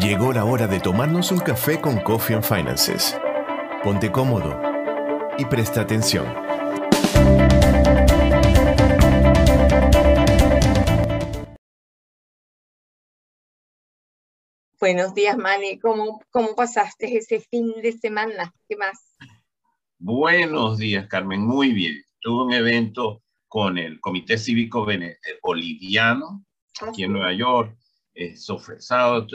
Llegó la hora de tomarnos un café con Coffee and Finances. Ponte cómodo y presta atención. Buenos días, Manny. ¿Cómo, ¿Cómo pasaste ese fin de semana? ¿Qué más? Buenos días, Carmen. Muy bien. Tuve un evento con el Comité Cívico Boliviano aquí en Nueva York. Eh, sofresado,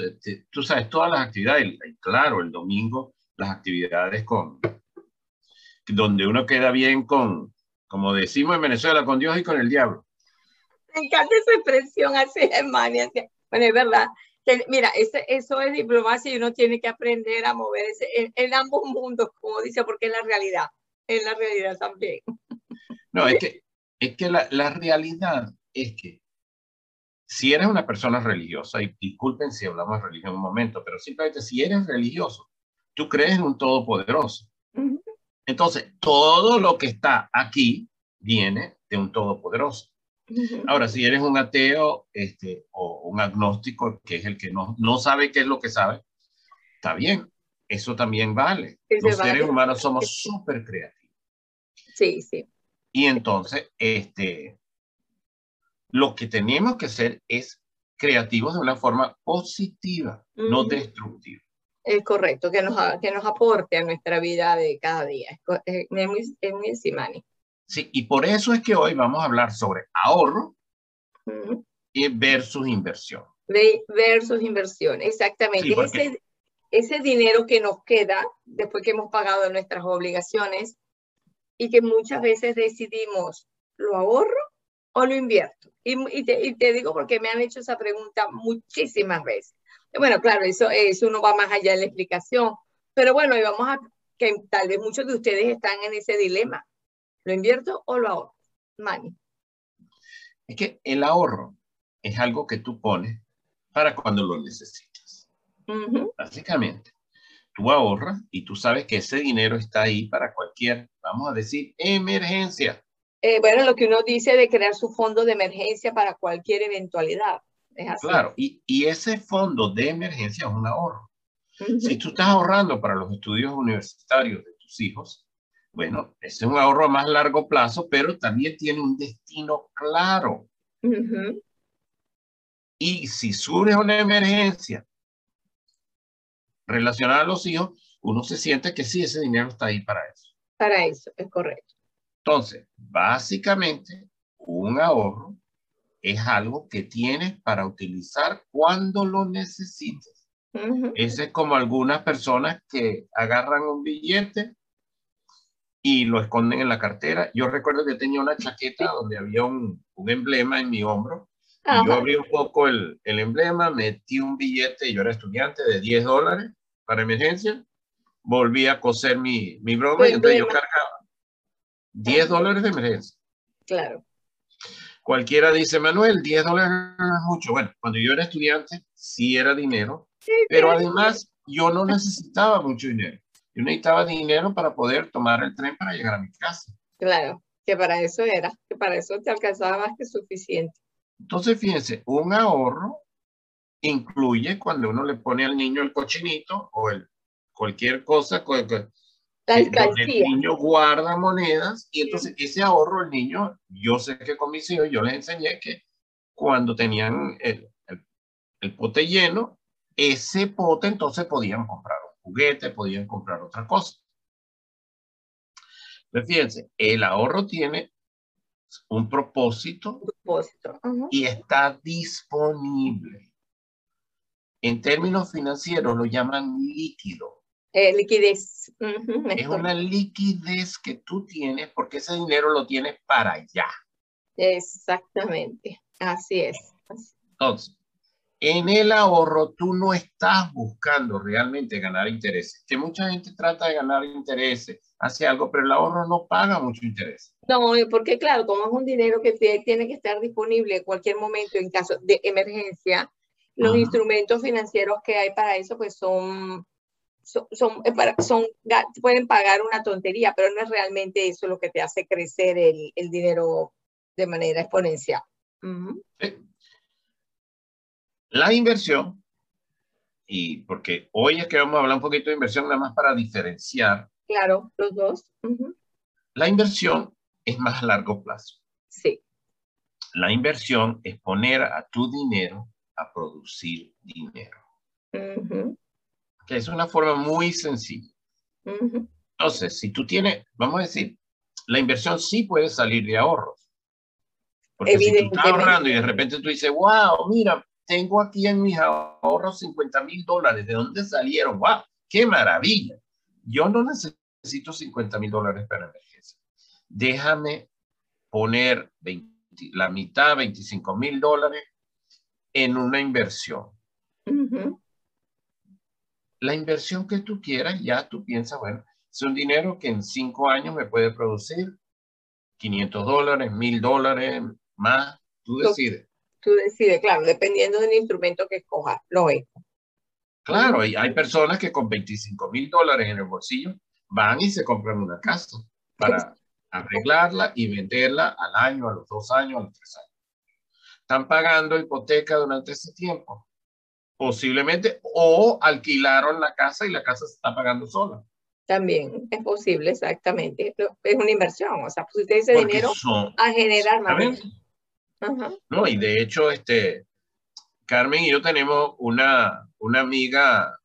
tú sabes, todas las actividades, claro, el domingo las actividades con, donde uno queda bien con, como decimos en Venezuela, con Dios y con el diablo. Me encanta esa expresión así, hermano. Bueno, es verdad. Mira, eso es diplomacia y uno tiene que aprender a moverse en, en ambos mundos, como dice, porque es la realidad, es la realidad también. No, es que, es que la, la realidad es que si eres una persona religiosa, y disculpen si hablamos de religión un momento, pero simplemente si eres religioso, tú crees en un todopoderoso. Entonces, todo lo que está aquí viene de un todopoderoso. Ahora, si eres un ateo este, o un agnóstico, que es el que no, no sabe qué es lo que sabe, está bien, eso también vale. Los seres humanos somos súper creativos. Sí, sí. Y entonces, este, lo que tenemos que hacer es creativos de una forma positiva, no destructiva. Es correcto, que nos, que nos aporte a nuestra vida de cada día. Es, muy, es muy Sí, y por eso es que hoy vamos a hablar sobre ahorro y versus inversión. versus inversión, exactamente. ese, ese dinero que nos queda después que hemos pagado nuestras obligaciones y que muchas veces decidimos, ¿lo ahorro o lo invierto? Y, y, te, y te digo porque me han hecho esa pregunta muchísimas veces. Bueno, claro, eso, eso uno va más allá de la explicación, pero bueno, y vamos a que tal vez muchos de ustedes están en ese dilema. ¿Lo invierto o lo ahorro? Mani. Es que el ahorro es algo que tú pones para cuando lo necesitas. Básicamente, tú ahorras y tú sabes que ese dinero está ahí para cualquier, vamos a decir, emergencia. Eh, bueno, lo que uno dice de crear su fondo de emergencia para cualquier eventualidad. Claro, y, y, ese fondo de emergencia es un ahorro. Si tú estás ahorrando para los estudios universitarios de tus hijos, bueno, ese es un ahorro a más largo plazo, pero también tiene un destino claro. Y si surge una emergencia relacionada a los hijos, uno se siente que sí, ese dinero está ahí para eso. Para eso, es correcto. Entonces, básicamente, un ahorro es algo que tienes para utilizar cuando lo necesites. Ese es como algunas personas que agarran un billete y lo esconden en la cartera. Yo recuerdo que tenía una chaqueta donde había un, un emblema en mi hombro. Y yo abrí un poco el, el, emblema, metí un billete, yo era estudiante, de 10 dólares para emergencia. Volví a coser mi, mi broma y entonces yo cargaba 10 dólares de emergencia. Claro. Cualquiera dice, Manuel, 10 dólares es mucho. Bueno, cuando yo era estudiante, sí era dinero, pero además yo no necesitaba mucho dinero. Yo necesitaba dinero para poder tomar el tren para llegar a mi casa. Claro, que para eso era, que para eso te alcanzaba más que suficiente. Entonces, fíjense, un ahorro incluye cuando uno le pone al niño el cochinito o el cualquier cosa, el niño guarda monedas y entonces ese ahorro el niño, yo sé que con mis hijos yo les enseñé que cuando tenían el, el, pote lleno, ese pote entonces podían comprar un juguete, podían comprar otra cosa. Pero fíjense, el ahorro tiene un propósito, propósito. y está disponible. En términos financieros lo llaman líquido. Eh, liquidez. es una liquidez que tú tienes porque ese dinero lo tienes para allá. Exactamente, así es. Entonces, en el ahorro tú no estás buscando realmente ganar intereses, que mucha gente trata de ganar intereses, hace algo, pero el ahorro no paga mucho interés. No, porque claro, como es un dinero que tiene que estar disponible en cualquier momento en caso de emergencia, los instrumentos financieros que hay para eso pues son son, son, son, pueden pagar una tontería, pero no es realmente eso lo que te hace crecer el, el dinero de manera exponencial. La inversión y porque hoy es que vamos a hablar un poquito de inversión nada más para diferenciar. Claro, los dos. La inversión es más a largo plazo. Sí. La inversión es poner a tu dinero a producir dinero. Que es una forma muy sencilla. Entonces, si tú tienes, vamos a decir, la inversión sí puede salir de ahorros. Porque si tú estás ahorrando y de repente tú dices, wow, mira, tengo aquí en mis ahorros 50 mil dólares, ¿de dónde salieron? ¡Wow! ¡Qué maravilla! Yo no necesito 50 mil dólares para emergencia. Déjame poner la mitad, 25 mil dólares en una inversión. La inversión que tú quieras, ya tú piensas, bueno, es un dinero que en cinco años me puede producir 500 dólares, 1000 dólares, más, tú decides tú decides, claro, dependiendo del instrumento que escojas, lo es. Claro, y hay personas que con 25 mil dólares en el bolsillo van y se compran una casa para arreglarla y venderla al año, a los dos años, a los tres años. Están pagando hipoteca durante ese tiempo, posiblemente, o alquilaron la casa y la casa se está pagando sola. También es posible, exactamente. Es una inversión, o sea, pues ese dinero a generar más. No, y de hecho, este, Carmen y yo tenemos una, una amiga,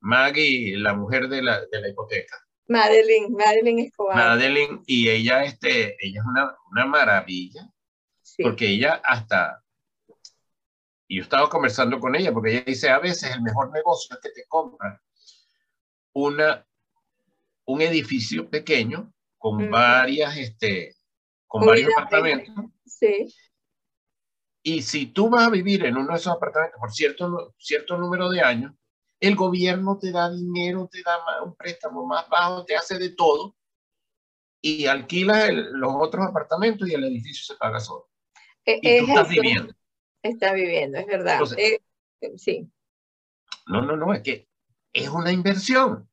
Maggie, la mujer de la, de la hipoteca. Madeline, Madeline Escobar. Madeline, y ella, este, ella es una, una maravilla, porque ella hasta, y yo estaba conversando con ella, porque ella dice, a veces el mejor negocio es que te compran una, un edificio pequeño con varias, este, con varios apartamentos. Sí. Y si tú vas a vivir en uno de esos apartamentos por cierto, cierto número de años, el gobierno te da dinero, te da un préstamo más bajo, te hace de todo y alquila los otros apartamentos y el edificio se paga solo. E, y tú estás viviendo. Está viviendo, es verdad. Eh, sí. No, no, no, es que es una inversión.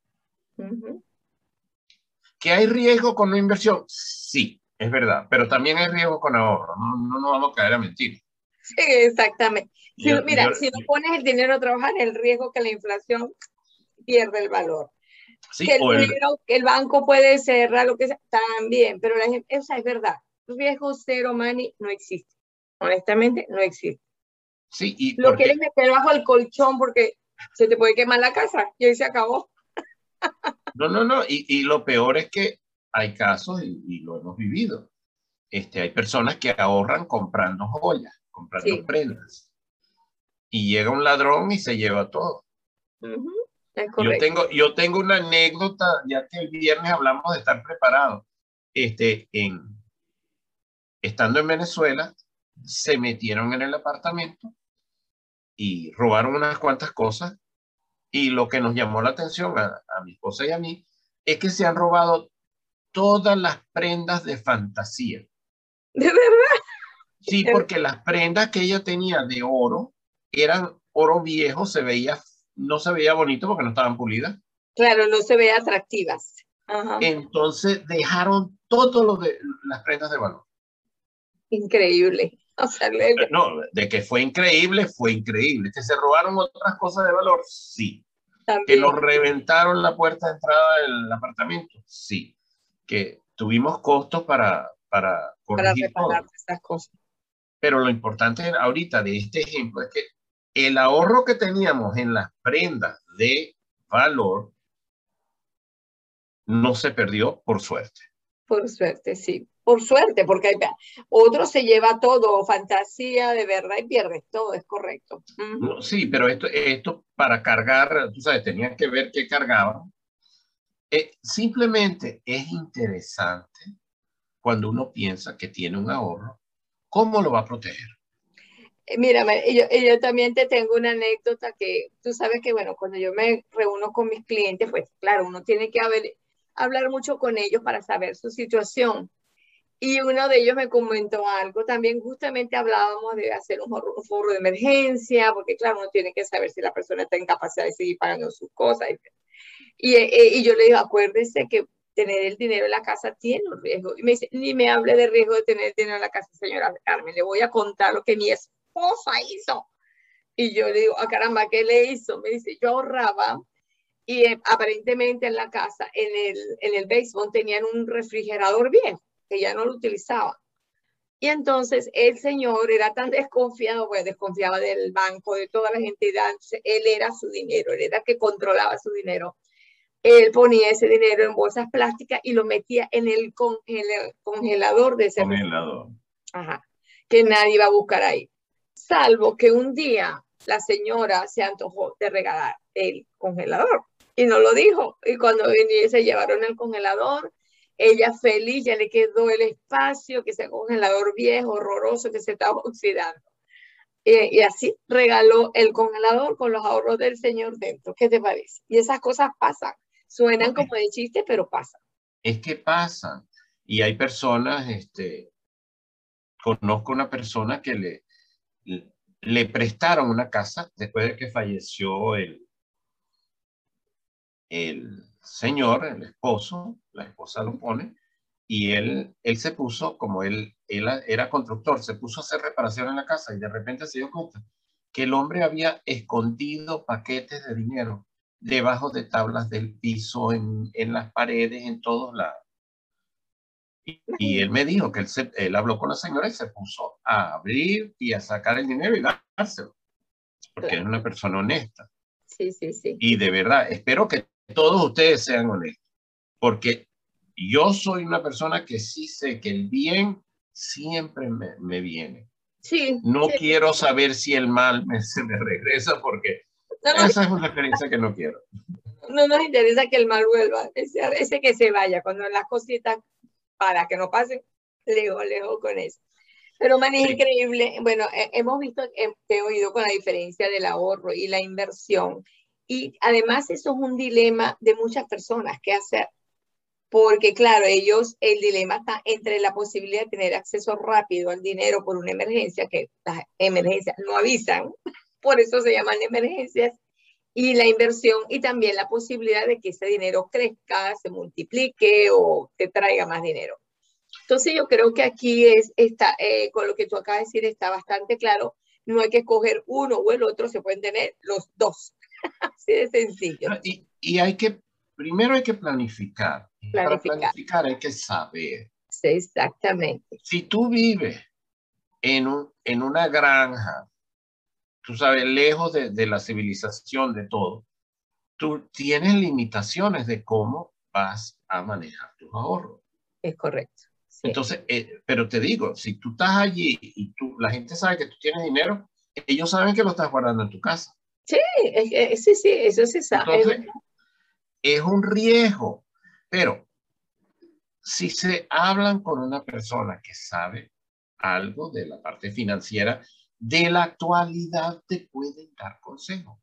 ¿Que hay riesgo con una inversión? Sí. Es verdad, pero también hay riesgo con ahorro, no, no nos vamos a caer a mentir. Sí, exactamente. mira, si no pones el dinero a trabajar, el riesgo que la inflación pierde el valor. Sí, que, el, dinero, que el banco puede cerrar, lo que sea, también, pero la esa es verdad. Riesgo cero money no existe. Honestamente, no existe. Sí, y lo quieres meter bajo el colchón porque se te puede quemar la casa y ahí se acabó. No, no, no. Y, y lo peor es que hay casos, y, lo hemos vivido, este, hay personas que ahorran comprando joyas, comprando prendas. Y llega un ladrón y se lleva todo. yo, tengo, yo tengo una anécdota, ya que el viernes hablamos de estar preparados. Este, en, estando en Venezuela, se metieron en el apartamento y robaron unas cuantas cosas. Y lo que nos llamó la atención a, a mi esposa y a mí es que se han robado todas las prendas de fantasía. ¿De verdad? Sí, porque las prendas que ella tenía de oro eran oro viejo, se veía, no se veía bonito porque no estaban pulidas. Claro, no se veía atractivas. Entonces dejaron todo lo de las prendas de valor. Increíble. No, de que fue increíble, fue increíble. Que se robaron otras cosas de valor, sí. Que nos reventaron la puerta de entrada del apartamento, sí que tuvimos costos para, para para estas cosas. Pero lo importante ahorita de este ejemplo es que el ahorro que teníamos en las prendas de valor no se perdió por suerte. Por suerte, sí. Por suerte, porque hay, otro se lleva todo, fantasía de verdad y pierde todo, es correcto. sí, pero esto, esto para cargar, tú sabes, tenías que ver qué cargaban eh, simplemente es interesante cuando uno piensa que tiene un ahorro, ¿cómo lo va a proteger? Eh, mira, yo, yo, también te tengo una anécdota que tú sabes que, bueno, cuando yo me reúno con mis clientes, pues claro, uno tiene que haber, hablar mucho con ellos para saber su situación. Y uno de ellos me comentó algo, también justamente hablábamos de hacer un, un foro de emergencia, porque claro, uno tiene que saber si la persona está en capacidad de seguir pagando sus cosas. Y, eh, y yo le digo, acuérdese que tener el dinero en la casa tiene un riesgo. Y me dice, ni me hable de riesgo de tener dinero en la casa, señora Carmen, le voy a contar lo que mi esposa hizo. Y yo le digo, ah, caramba, ¿qué le hizo? Me dice, yo ahorraba y eh, aparentemente en la casa, en el, en el basement, tenían un refrigerador viejo que ya no lo utilizaba. Y entonces el señor era tan desconfiado, pues desconfiaba del banco, de toda la gente, él era su dinero, él era el que controlaba su dinero. Él ponía ese dinero en bolsas plásticas y lo metía en el congelador de ese congelador. Ajá, que nadie iba a buscar ahí. Salvo que un día la señora se antojó de regalar el congelador y no lo dijo. Y cuando se llevaron el congelador, ella feliz, ya le quedó el espacio, que ese congelador viejo, horroroso, que se estaba oxidando. y así regaló el congelador con los ahorros del señor dentro. ¿Qué te parece? Y esas cosas pasan. Suenan como de chiste, pero pasan. Es que pasan. Y hay personas, este, conozco una persona que le, le prestaron una casa después de que falleció el, el señor, el esposo, la esposa lo pone, y él, él se puso, como él, él era constructor, se puso a hacer reparación en la casa y de repente se dio cuenta que el hombre había escondido paquetes de dinero debajo de tablas del piso, en, en las paredes, en todos lados. Y, él me dijo que él, se, él habló con la señora y se puso a abrir y a sacar el dinero y dárselo, porque es una persona honesta. Sí, sí, sí. Y de verdad, espero que todos ustedes sean honestos, porque yo soy una persona que sí sé que el bien siempre me, me viene. Sí. No quiero saber si el mal me, se me regresa porque esa es una experiencia que no quiero. No nos interesa que el mal vuelva, ese, ese que se vaya, cuando las cositas para que no pasen, lejos, lejos con eso. Pero man, es increíble. Bueno, hemos visto, he oído con la diferencia del ahorro y la inversión y además eso es un dilema de muchas personas, ¿qué hacer? Porque claro, ellos, el dilema está entre la posibilidad de tener acceso rápido al dinero por una emergencia, que las emergencias no avisan, por eso se llaman emergencias, y la inversión y también la posibilidad de que ese dinero crezca, se multiplique o te traiga más dinero. Entonces yo creo que aquí es, está, eh, con lo que tú acabas de decir está bastante claro, no hay que escoger uno o el otro, se pueden tener los dos. Así de sencillo. Y, y, hay que, primero hay que planificar. Para planificar hay que saber. exactamente. Si tú vives en, un, en una granja, tú sabes, lejos de, de la civilización, de todo, tú tienes limitaciones de cómo vas a manejar tus ahorros. Es correcto. Entonces, eh, pero te digo, si tú estás allí y tú, la gente sabe que tú tienes dinero, ellos saben que lo estás guardando en tu casa. Sí, sí, sí, eso se sabe. es un riesgo, pero si se hablan con una persona que sabe algo de la parte financiera, de la actualidad te pueden dar consejo.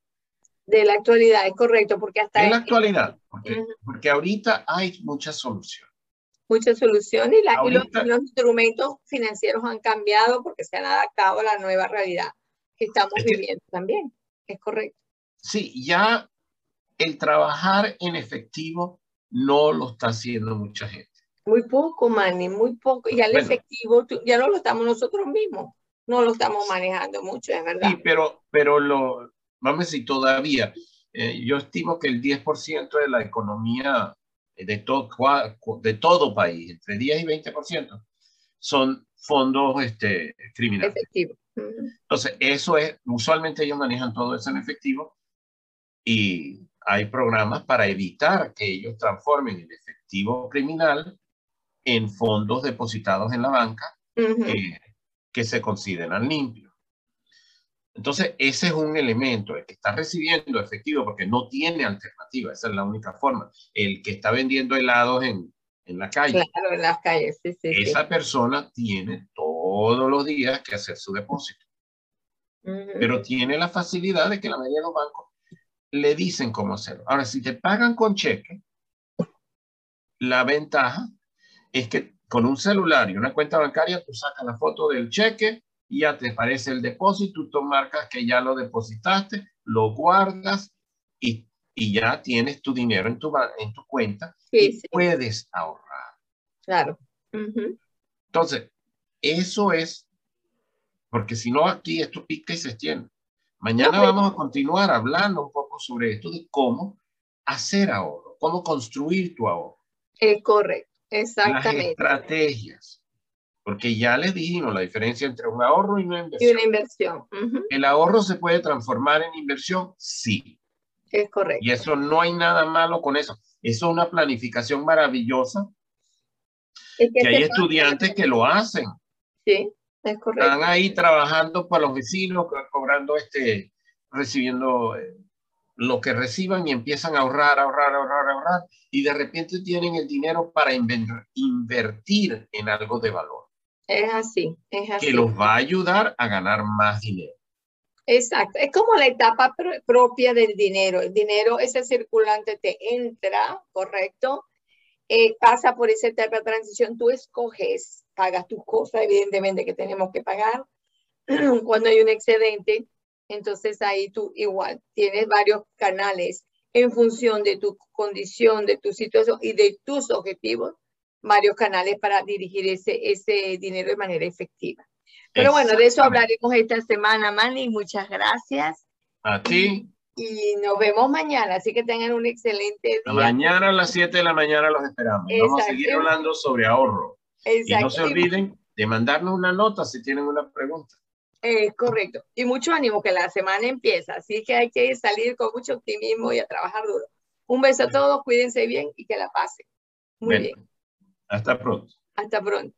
De la actualidad, es correcto, porque hasta... De la actualidad, porque, ahorita hay muchas soluciones. Muchas soluciones y, los, los, instrumentos financieros han cambiado porque se han adaptado a la nueva realidad que estamos viviendo también es correcto. Sí, ya el trabajar en efectivo no lo está haciendo mucha gente. Muy poco, Manny, muy poco. Y al efectivo ya no lo estamos nosotros mismos, no lo estamos manejando mucho, es verdad. Sí, pero, pero lo, vamos a decir, todavía, eh, yo estimo que el 10% de la economía de, todo de todo país, entre 10 y 20%, son fondos este, criminales. Efectivo. Entonces, eso es, usualmente ellos manejan todo eso en efectivo y hay programas para evitar que ellos transformen el efectivo criminal en fondos depositados en la banca eh, que se consideran limpios. Entonces, ese es un elemento, el que está recibiendo efectivo porque no tiene alternativa, esa es la única forma. El que está vendiendo helados en, en la calle. Claro, en las calles, sí, sí. Esa persona tiene todos los días que hacer su depósito. Pero tiene la facilidad de que la mayoría de los bancos le dicen cómo hacerlo. Ahora, si te pagan con cheque, la ventaja es que con un celular y una cuenta bancaria, tú sacas la foto del cheque y ya te aparece el depósito, tú marcas que ya lo depositaste, lo guardas y, y ya tienes tu dinero en tu, en tu cuenta y puedes ahorrar. Claro. Entonces, eso es, porque si no aquí esto pica y se extiende. Mañana vamos a continuar hablando un poco sobre esto de cómo hacer ahorro, cómo construir tu ahorro. Es correcto, exactamente. Las estrategias. Porque ya les dijimos la diferencia entre un ahorro y una inversión. Y una inversión. ¿El ahorro se puede transformar en inversión? Sí. Es correcto. Y eso no hay nada malo con eso. Eso es una planificación maravillosa. que, hay estudiantes que lo hacen. Sí, es correcto. Están ahí trabajando para los vecinos, cobrando este, recibiendo eh, lo que reciban y empiezan a ahorrar, ahorrar, ahorrar, ahorrar. Y de repente tienen el dinero para invertir en algo de valor. Es así, es así. Que los va a ayudar a ganar más dinero. Exacto, es como la etapa propia del dinero. El dinero, ese circulante te entra, ¿correcto? Eh, pasa por esa etapa de transición, tú escoges, pagas tus cosas, evidentemente que tenemos que pagar cuando hay un excedente, entonces ahí tú igual tienes varios canales en función de tu condición, de tu situación y de tus objetivos varios canales para dirigir ese, ese dinero de manera efectiva. Pero bueno, de eso hablaremos esta semana, Manny. Muchas gracias. A ti. Y nos vemos mañana, así que tengan un excelente día. Mañana a las 7 de la mañana los esperamos. Vamos a seguir hablando sobre ahorro. Y no se olviden de mandarnos una nota si tienen una pregunta. Es correcto. Y mucho ánimo que la semana empieza, así que hay que salir con mucho optimismo y a trabajar duro. Un beso a todos, cuídense bien y que la pasen. Muy bien. Hasta pronto. Hasta pronto.